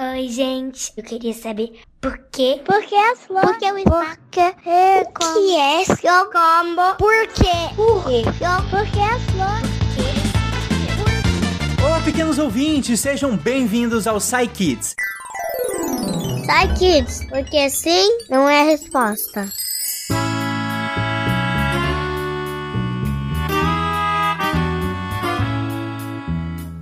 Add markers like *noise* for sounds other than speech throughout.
Oi, gente. Eu queria saber por quê? Por que as flores? Por que o Porque é o que é seu combo? Por quê? Por quê? Por que as flores? Olá, pequenos ouvintes, sejam bem-vindos ao Psy Kids. Sai Kids, porque sim não é a resposta.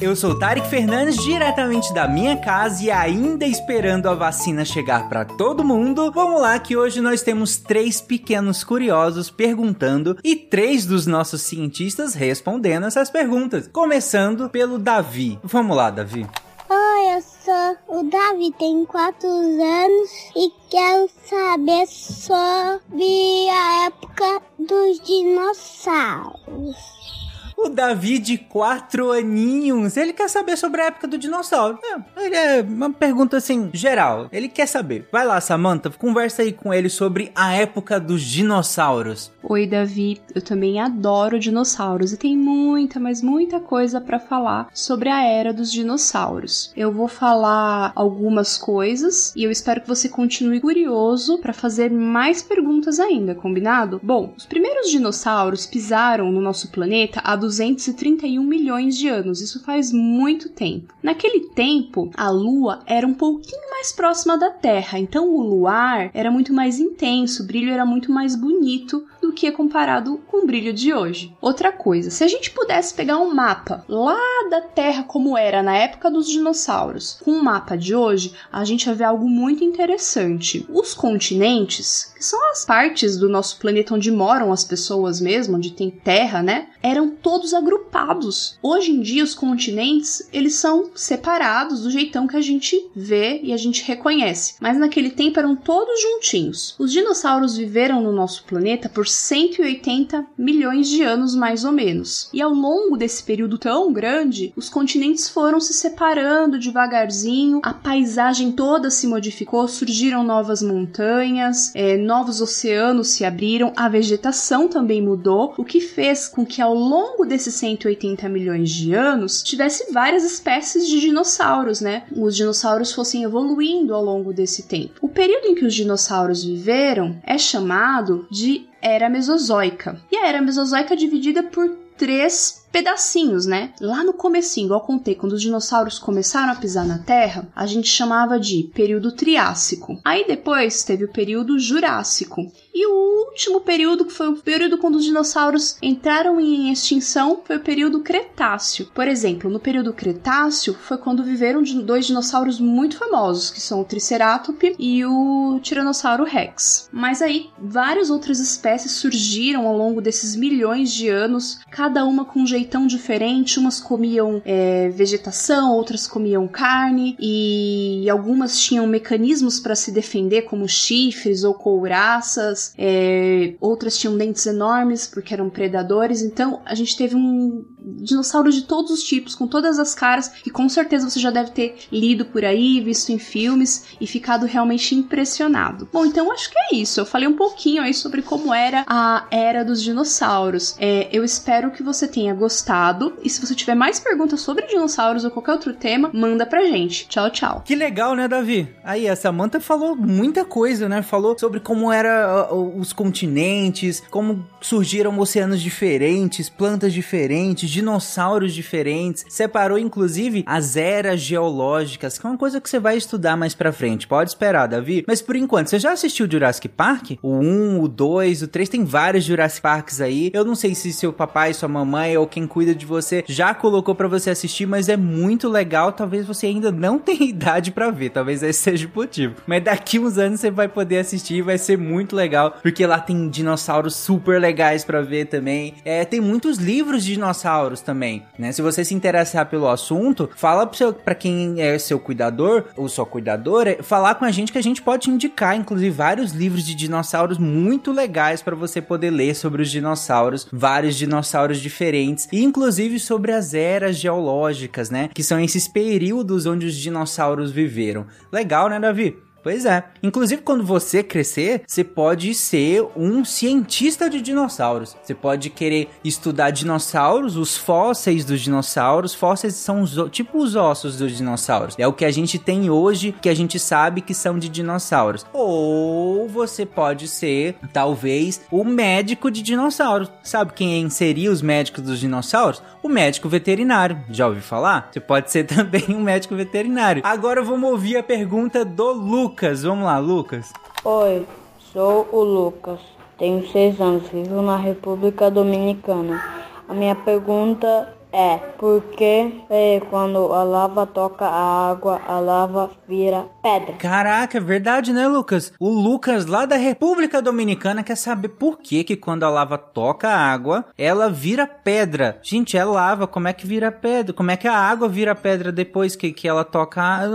Eu sou Tarek Fernandes, diretamente da minha casa e ainda esperando a vacina chegar para todo mundo. Vamos lá que hoje nós temos três pequenos curiosos perguntando e três dos nossos cientistas respondendo essas perguntas. Começando pelo Davi. Vamos lá, Davi. Oi, eu sou o Davi, tenho 4 anos e quero saber sobre a época dos dinossauros. O Davi de quatro aninhos, ele quer saber sobre a época do dinossauro. É, ele é uma pergunta assim, geral. Ele quer saber. Vai lá, Samantha, conversa aí com ele sobre a época dos dinossauros. Oi, Davi. Eu também adoro dinossauros e tem muita, mas muita coisa para falar sobre a era dos dinossauros. Eu vou falar algumas coisas e eu espero que você continue curioso para fazer mais perguntas ainda, combinado? Bom, os primeiros dinossauros pisaram no nosso planeta há 231 milhões de anos. Isso faz muito tempo. Naquele tempo, a Lua era um pouquinho mais próxima da Terra, então o luar era muito mais intenso, o brilho era muito mais bonito do que é comparado com o brilho de hoje. Outra coisa, se a gente pudesse pegar um mapa lá da Terra como era na época dos dinossauros, com o mapa de hoje, a gente vai ver algo muito interessante. Os continentes, que são as partes do nosso planeta onde moram as pessoas mesmo, onde tem terra, né? Eram todos agrupados. Hoje em dia os continentes, eles são separados do jeitão que a gente vê e a gente reconhece. Mas naquele tempo eram todos juntinhos. Os dinossauros viveram no nosso planeta por 180 milhões de anos mais ou menos. E ao longo desse período tão grande, os continentes foram se separando devagarzinho, a paisagem toda se modificou, surgiram novas montanhas, é, novos oceanos se abriram, a vegetação também mudou, o que fez com que ao longo desses 180 milhões de anos tivesse várias espécies de dinossauros, né? Os dinossauros fossem evoluindo ao longo desse tempo. O período em que os dinossauros viveram é chamado de Era Mesozoica. E a Era Mesozoica é dividida por três pedacinhos, né? Lá no comecinho, igual contei, quando os dinossauros começaram a pisar na Terra, a gente chamava de período Triássico. Aí depois teve o período Jurássico. E o último período, que foi o período quando os dinossauros entraram em extinção, foi o período Cretáceo. Por exemplo, no período Cretáceo foi quando viveram dois dinossauros muito famosos, que são o Triceratops e o Tiranossauro Rex. Mas aí várias outras espécies surgiram ao longo desses milhões de anos, cada uma com um jeitão diferente. Umas comiam é, vegetação, outras comiam carne, e algumas tinham mecanismos para se defender, como chifres ou couraças. É, outras tinham dentes enormes porque eram predadores. Então a gente teve um dinossauro de todos os tipos, com todas as caras, que com certeza você já deve ter lido por aí, visto em filmes e ficado realmente impressionado. Bom, então acho que é isso. Eu falei um pouquinho aí sobre como era a era dos dinossauros. É, eu espero que você tenha gostado. E se você tiver mais perguntas sobre dinossauros ou qualquer outro tema, manda pra gente. Tchau, tchau. Que legal, né, Davi? Aí, a Samantha falou muita coisa, né? Falou sobre como eram os continentes, como surgiram oceanos diferentes, plantas diferentes, dinossauros diferentes. Separou, inclusive, as eras geológicas, que é uma coisa que você vai estudar mais pra frente. Pode esperar, Davi. Mas por enquanto, você já assistiu Jurassic Park? O 1, o 2, o 3, tem vários Jurassic Parks aí. Eu não sei se seu papai, sua mamãe ou quem cuida de você já colocou para você assistir, mas é muito legal. Talvez você ainda não *laughs* tenha idade para ver, talvez esse seja o motivo. Mas daqui uns anos você vai poder assistir e vai ser muito legal, porque lá tem dinossauros super legais para ver também. É, tem muitos livros de dinossauros também, né? Se você se interessar pelo assunto, fala para quem é seu cuidador ou sua cuidadora, falar com a gente que a gente pode indicar, inclusive vários livros de dinossauros muito legais para você poder ler sobre os dinossauros, vários dinossauros diferentes, e inclusive sobre as eras geológicas, né? Que são esses períodos onde os dinossauros viveram. Legal, né, Davi? Pois é. Inclusive, quando você crescer, você pode ser um cientista de dinossauros. Você pode querer estudar dinossauros, os fósseis dos dinossauros. Fósseis são os, tipo os ossos dos dinossauros. É o que a gente tem hoje, que a gente sabe que são de dinossauros. Ou você pode ser, talvez, o médico de dinossauros. Sabe quem seria os médicos dos dinossauros? O médico veterinário. Já ouviu falar? Você pode ser *laughs* também um médico veterinário. Agora vamos ouvir a pergunta do Lucas. Vamos lá, Lucas. Oi, sou o Lucas. Tenho seis anos, vivo na República Dominicana. A minha pergunta é, porque é, quando a lava toca a água, a lava vira pedra. Caraca, é verdade, né, Lucas? O Lucas lá da República Dominicana quer saber por que que quando a lava toca a água, ela vira pedra. Gente, é lava, como é que vira pedra? Como é que a água vira pedra depois que, que ela toca? A...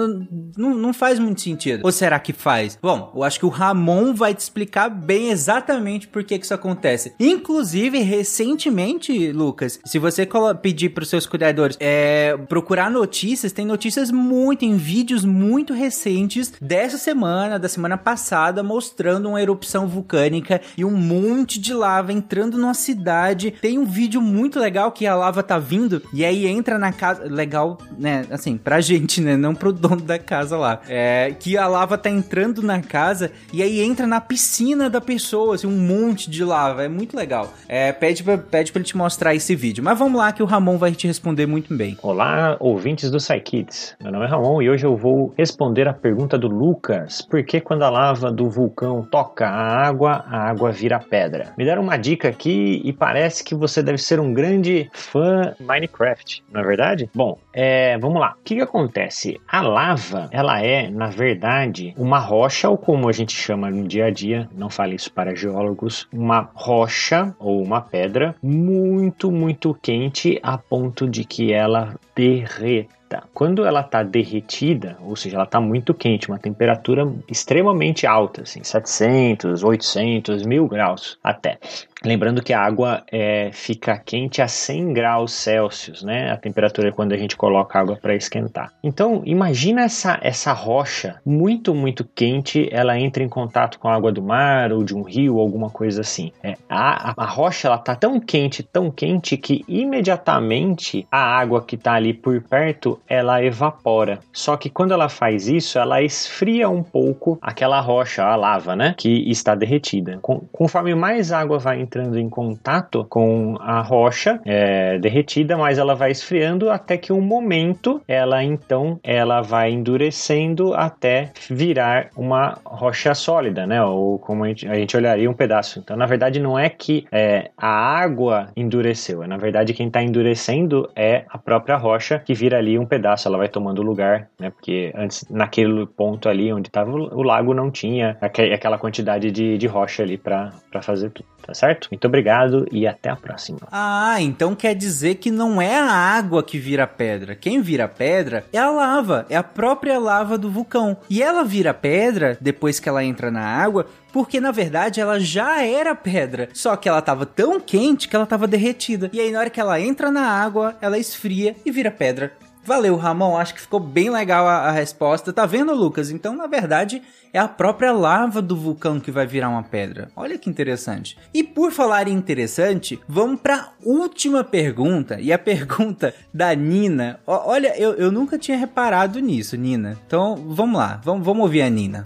Não, não faz muito sentido. Ou será que faz? Bom, eu acho que o Ramon vai te explicar bem exatamente por que que isso acontece. Inclusive, recentemente, Lucas, se você pedir para os seus cuidadores é, procurar notícias, tem notícias muito em vídeos muito recentes dessa semana, da semana passada, mostrando uma erupção vulcânica e um monte de lava entrando numa cidade. Tem um vídeo muito legal que a lava tá vindo e aí entra na casa. Legal, né? Assim, pra gente, né? Não pro dono da casa lá. É, que a lava tá entrando na casa e aí entra na piscina da pessoa, assim, um monte de lava. É muito legal. É, pede, pra, pede pra ele te mostrar esse vídeo. Mas vamos lá que o Ramon vai te responder muito bem. Olá, ouvintes do SciKids. Meu nome é Ramon e hoje eu vou responder a pergunta do Lucas. Por que quando a lava do vulcão toca a água, a água vira pedra? Me deram uma dica aqui e parece que você deve ser um grande fã Minecraft, não é verdade? Bom, é, vamos lá. O que, que acontece? A lava, ela é, na verdade, uma rocha, ou como a gente chama no dia a dia, não fale isso para geólogos, uma rocha ou uma pedra muito, muito quente a ponto de que ela derreta. Quando ela está derretida, ou seja, ela está muito quente, uma temperatura extremamente alta, assim, 700, 800, 1000 graus até. Lembrando que a água é, fica quente a 100 graus Celsius, né? A temperatura é quando a gente coloca água para esquentar. Então, imagina essa, essa rocha muito, muito quente, ela entra em contato com a água do mar ou de um rio, alguma coisa assim. É, a, a, rocha ela tá tão quente, tão quente que imediatamente a água que está ali por perto ela evapora. Só que quando ela faz isso, ela esfria um pouco aquela rocha, a lava, né? Que está derretida. Com, conforme mais água vai entrando em contato com a rocha é, derretida, mas ela vai esfriando até que um momento ela então ela vai endurecendo até virar uma rocha sólida, né? Ou como a gente, a gente olharia um pedaço. Então, na verdade, não é que é, a água endureceu, é na verdade quem está endurecendo é a própria rocha que vira ali um pedaço, ela vai tomando lugar, né? Porque antes, naquele ponto ali onde estava o lago, não tinha aquela quantidade de, de rocha ali para fazer tudo, tá certo? Certo? Muito obrigado e até a próxima. Ah, então quer dizer que não é a água que vira pedra. Quem vira pedra é a lava, é a própria lava do vulcão. E ela vira pedra depois que ela entra na água porque na verdade ela já era pedra, só que ela tava tão quente que ela tava derretida. E aí na hora que ela entra na água, ela esfria e vira pedra. Valeu, Ramon. Acho que ficou bem legal a, a, resposta. Tá vendo, Lucas? Então, na verdade, é a própria lava do vulcão que vai virar uma pedra. Olha que interessante. E por falar em interessante, vamos para última pergunta. E a pergunta da Nina. olha, eu, eu nunca tinha reparado nisso, Nina. Então, vamos lá. Vamos, vamos ouvir a Nina.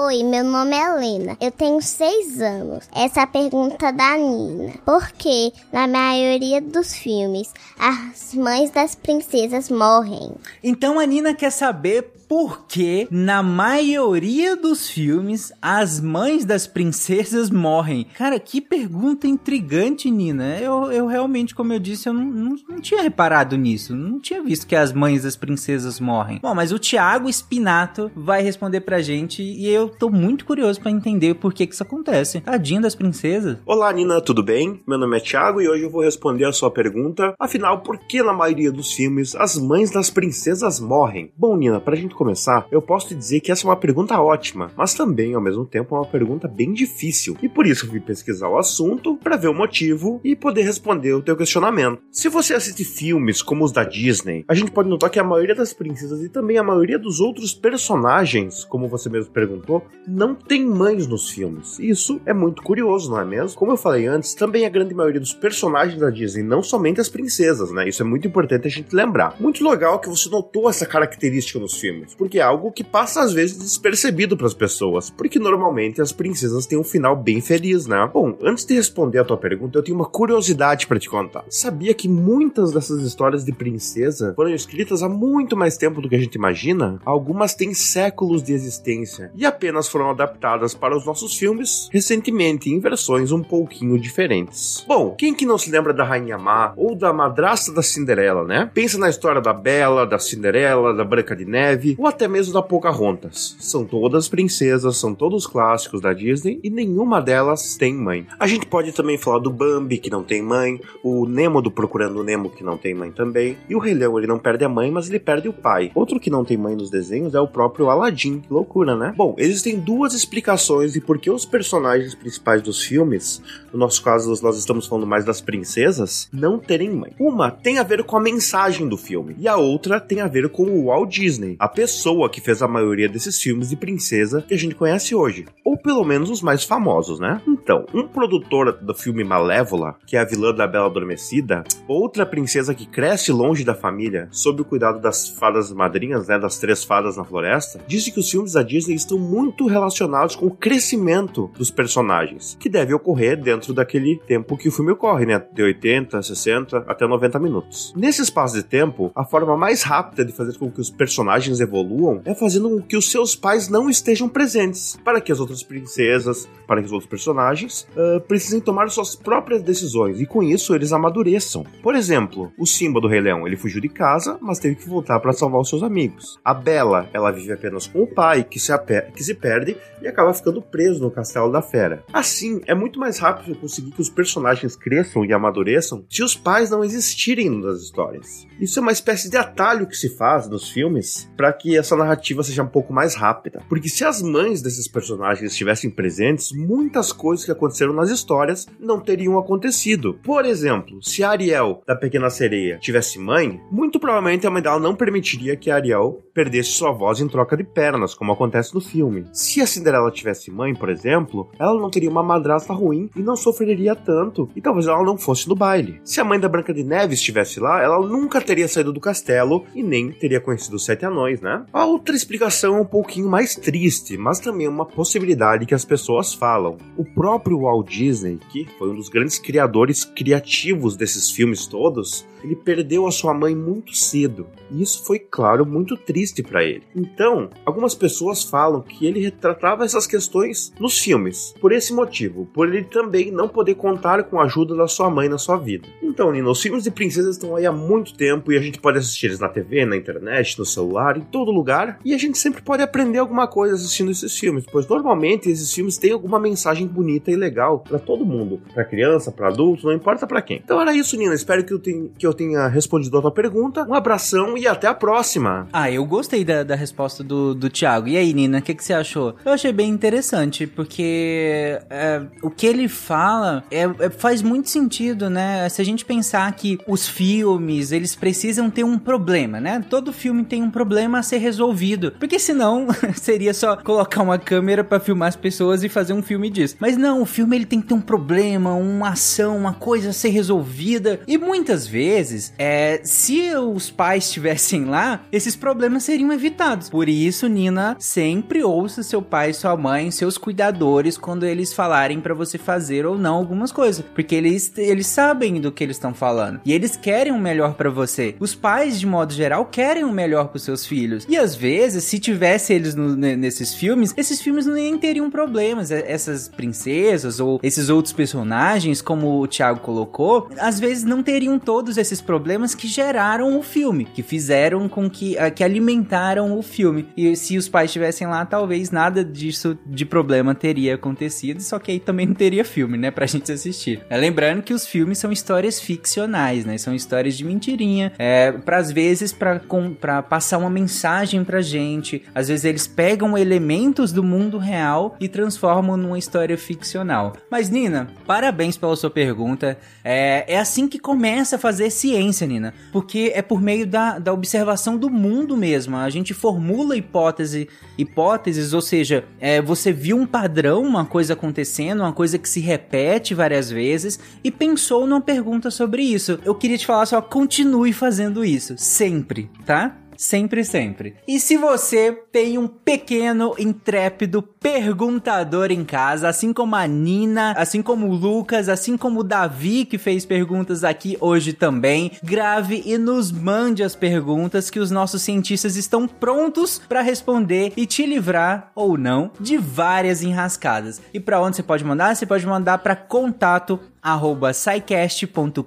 Oi, meu nome é Helena. Eu tenho seis anos. Essa é a pergunta da Nina. Por que, na maioria dos filmes, as mães das princesas morrem? Então a Nina quer saber porque na maioria dos filmes as mães das princesas morrem. Cara, que pergunta intrigante, Nina. Eu, eu realmente, como eu disse, eu não, não, não tinha reparado nisso. Não tinha visto que as mães das princesas morrem. Bom, mas o Thiago Spinato vai responder pra gente e eu tô muito curioso para entender por que que isso acontece. Tadinha das princesas. Olá, Nina, tudo bem? Meu nome é Thiago e hoje eu vou responder a sua pergunta. Afinal, por que na maioria dos filmes as mães das princesas morrem? Bom, Nina, pra gente começar, eu posso te dizer que essa é uma pergunta ótima, mas também, ao mesmo tempo, é uma pergunta bem difícil. E por isso eu fui pesquisar o assunto para ver o motivo e poder responder o teu questionamento. Se você assiste filmes como os da Disney, a gente pode notar que a maioria das princesas e também a maioria dos outros personagens, como você mesmo perguntou, não tem mães nos filmes. Isso é muito curioso, não é mesmo? Como eu falei antes, também a grande maioria dos personagens da Disney, não somente as princesas, né? Isso é muito importante a gente lembrar. Muito legal que você notou essa característica nos filmes, porque é algo que passa às vezes despercebido para as pessoas, porque normalmente as princesas têm um final bem feliz, né? Bom, antes de responder a tua pergunta, eu tenho uma curiosidade para te contar. Sabia que muitas dessas histórias de princesa foram escritas há muito mais tempo do que a gente imagina? Algumas têm séculos de existência e apenas foram adaptadas para os nossos filmes recentemente em versões um pouquinho diferentes. Bom, quem que não se lembra da Rainha Má ou da madrasta da Cinderela, né? Pensa na história da Bela, da Cinderela, da Branca de Neve ou até mesmo da Pocahontas. São todas princesas, são todos clássicos da Disney e nenhuma delas tem mãe. A gente pode também falar do Bambi, que não tem mãe, o Nemo do Procurando Nemo, que não tem mãe também, e o Rei Leão, ele não perde a mãe, mas ele perde o pai. Outro que não tem mãe nos desenhos é o próprio Aladdin. Que loucura, né? Bom, existem duas explicações de por que os personagens principais dos filmes, no nosso caso nós estamos falando mais das princesas, não terem mãe. Uma tem a ver com a mensagem do filme, e a outra tem a ver com o Walt Disney, a pessoa que fez a maioria desses filmes de princesa que a gente conhece hoje, ou pelo menos os mais famosos, né? Então, um produtor do filme Malévola, que é a vilã da Bela Adormecida, outra princesa que cresce longe da família, sob o cuidado das fadas madrinhas, né, das três fadas na floresta, disse que os filmes da Disney estão muito relacionados com o crescimento dos personagens, que deve ocorrer dentro daquele tempo que o filme ocorre, né, de 80, 60 até 90 minutos. Nesse espaço de tempo, a forma mais rápida de fazer com que os personagens evoluam é fazendo com que os seus pais não estejam presentes, para que as outras princesas, para que os outros personagens uh, precisem tomar suas próprias decisões e com isso eles amadureçam. Por exemplo, o Simba do Rei Leão, ele fugiu de casa, mas teve que voltar para salvar os seus amigos. A Bela, ela vive apenas com o pai, que se, que se perde e acaba ficando preso no castelo da fera. Assim, é muito mais rápido conseguir que os personagens cresçam e amadureçam se os pais não existirem nas histórias. Isso é uma espécie de atalho que se faz nos filmes para que essa narrativa seja um pouco mais rápida. Porque se as mães desses personagens estivessem presentes, muitas coisas que aconteceram nas histórias não teriam acontecido. Por exemplo, se a Ariel da Pequena Sereia tivesse mãe, muito provavelmente a mãe dela não permitiria que a Ariel perdesse sua voz em troca de pernas, como acontece no filme. Se a Cinderela tivesse mãe, por exemplo, ela não teria uma madrasta ruim e não sofreria tanto, e talvez ela não fosse no baile. Se a mãe da Branca de Neve estivesse lá, ela nunca teria saído do castelo e nem teria conhecido os sete anões, né? A outra explicação é um pouquinho mais triste, mas também é uma possibilidade que as pessoas falam. O próprio Walt Disney, que foi um dos grandes criadores criativos desses filmes todos, ele perdeu a sua mãe muito cedo. E isso foi, claro, muito triste para ele. Então, algumas pessoas falam que ele retratava essas questões nos filmes, por esse motivo, por ele também não poder contar com a ajuda da sua mãe na sua vida. Então, Nino, os filmes de princesas estão aí há muito tempo e a gente pode assistir eles na TV, na internet, no celular, em todo lugar, e a gente sempre pode aprender alguma coisa assistindo esses filmes, pois normalmente esses filmes têm alguma mensagem bonita e legal para todo mundo, para criança, para adulto, não importa para quem. Então era isso, Nina. Espero que eu, tenha, que eu tenha respondido a tua pergunta. Um abração e até a próxima. Ah, eu gostei da, da resposta do, do Thiago. E aí, Nina, o que, que você achou? Eu achei bem interessante, porque é, o que ele fala é, é, faz muito sentido, né? Se a gente pensar que os filmes, eles precisam ter um problema, né? Todo filme tem um problema ser resolvido. Porque senão *laughs* seria só colocar uma câmera para filmar as pessoas e fazer um filme disso. Mas não, o filme ele tem que ter um problema, uma ação, uma coisa a ser resolvida. E muitas vezes, é, se os pais estivessem lá, esses problemas seriam evitados. Por isso, Nina, sempre ouça seu pai, sua mãe, seus cuidadores quando eles falarem para você fazer ou não algumas coisas, porque eles eles sabem do que eles estão falando e eles querem o melhor para você. Os pais, de modo geral, querem o melhor para seus filhos. E às vezes, se tivesse eles no, nesses filmes, esses filmes nem teriam problemas. Essas princesas ou esses outros personagens, como o Thiago colocou, às vezes não teriam todos esses problemas que geraram o filme, que fizeram com que que alimentaram o filme. E se os pais estivessem lá, talvez nada disso de problema teria acontecido, só que aí também não teria filme, né, pra gente assistir. É, lembrando que os filmes são histórias ficcionais, né? São histórias de mentirinha, é, para às vezes para passar uma mensagem mensagem pra gente. Às vezes eles pegam elementos do mundo real e transformam numa história ficcional. Mas, Nina, parabéns pela sua pergunta. É, é assim que começa a fazer ciência, Nina. Porque é por meio da, da observação do mundo mesmo. A gente formula hipótese, hipóteses, ou seja, é, você viu um padrão, uma coisa acontecendo, uma coisa que se repete várias vezes e pensou numa pergunta sobre isso. Eu queria te falar só, continue fazendo isso, sempre, tá? Sempre, sempre. E se você tem um pequeno, intrépido perguntador em casa, assim como a Nina, assim como o Lucas, assim como o Davi, que fez perguntas aqui hoje também, grave e nos mande as perguntas que os nossos cientistas estão prontos para responder e te livrar ou não de várias enrascadas. E para onde você pode mandar? Você pode mandar para contato arroba saicast.com.br,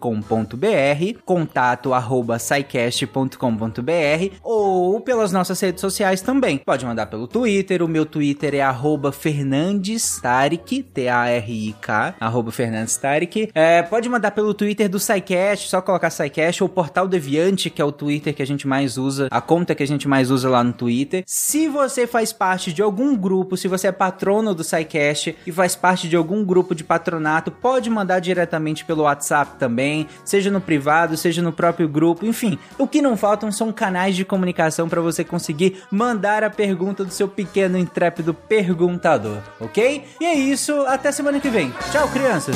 contato arroba saicast.com.br ou pelas nossas redes sociais também. Pode mandar pelo Twitter, o meu Twitter é arroba Fernandes Tarik, T-A-R-I-K, arroba Fernandes Tarik. É, pode mandar pelo Twitter do SciCast, só colocar SciCast ou Portal Deviante, que é o Twitter que a gente mais usa, a conta que a gente mais usa lá no Twitter. Se você faz parte de algum grupo, se você é patrono do SciCast e faz parte de algum grupo de patronato, pode mandar diretamente pelo WhatsApp também, seja no privado, seja no próprio grupo, enfim. O que não faltam são canais de comunicação para você conseguir mandar a pergunta do seu pequeno intrépido perguntador, ok? E é isso, até semana que vem. Tchau, crianças!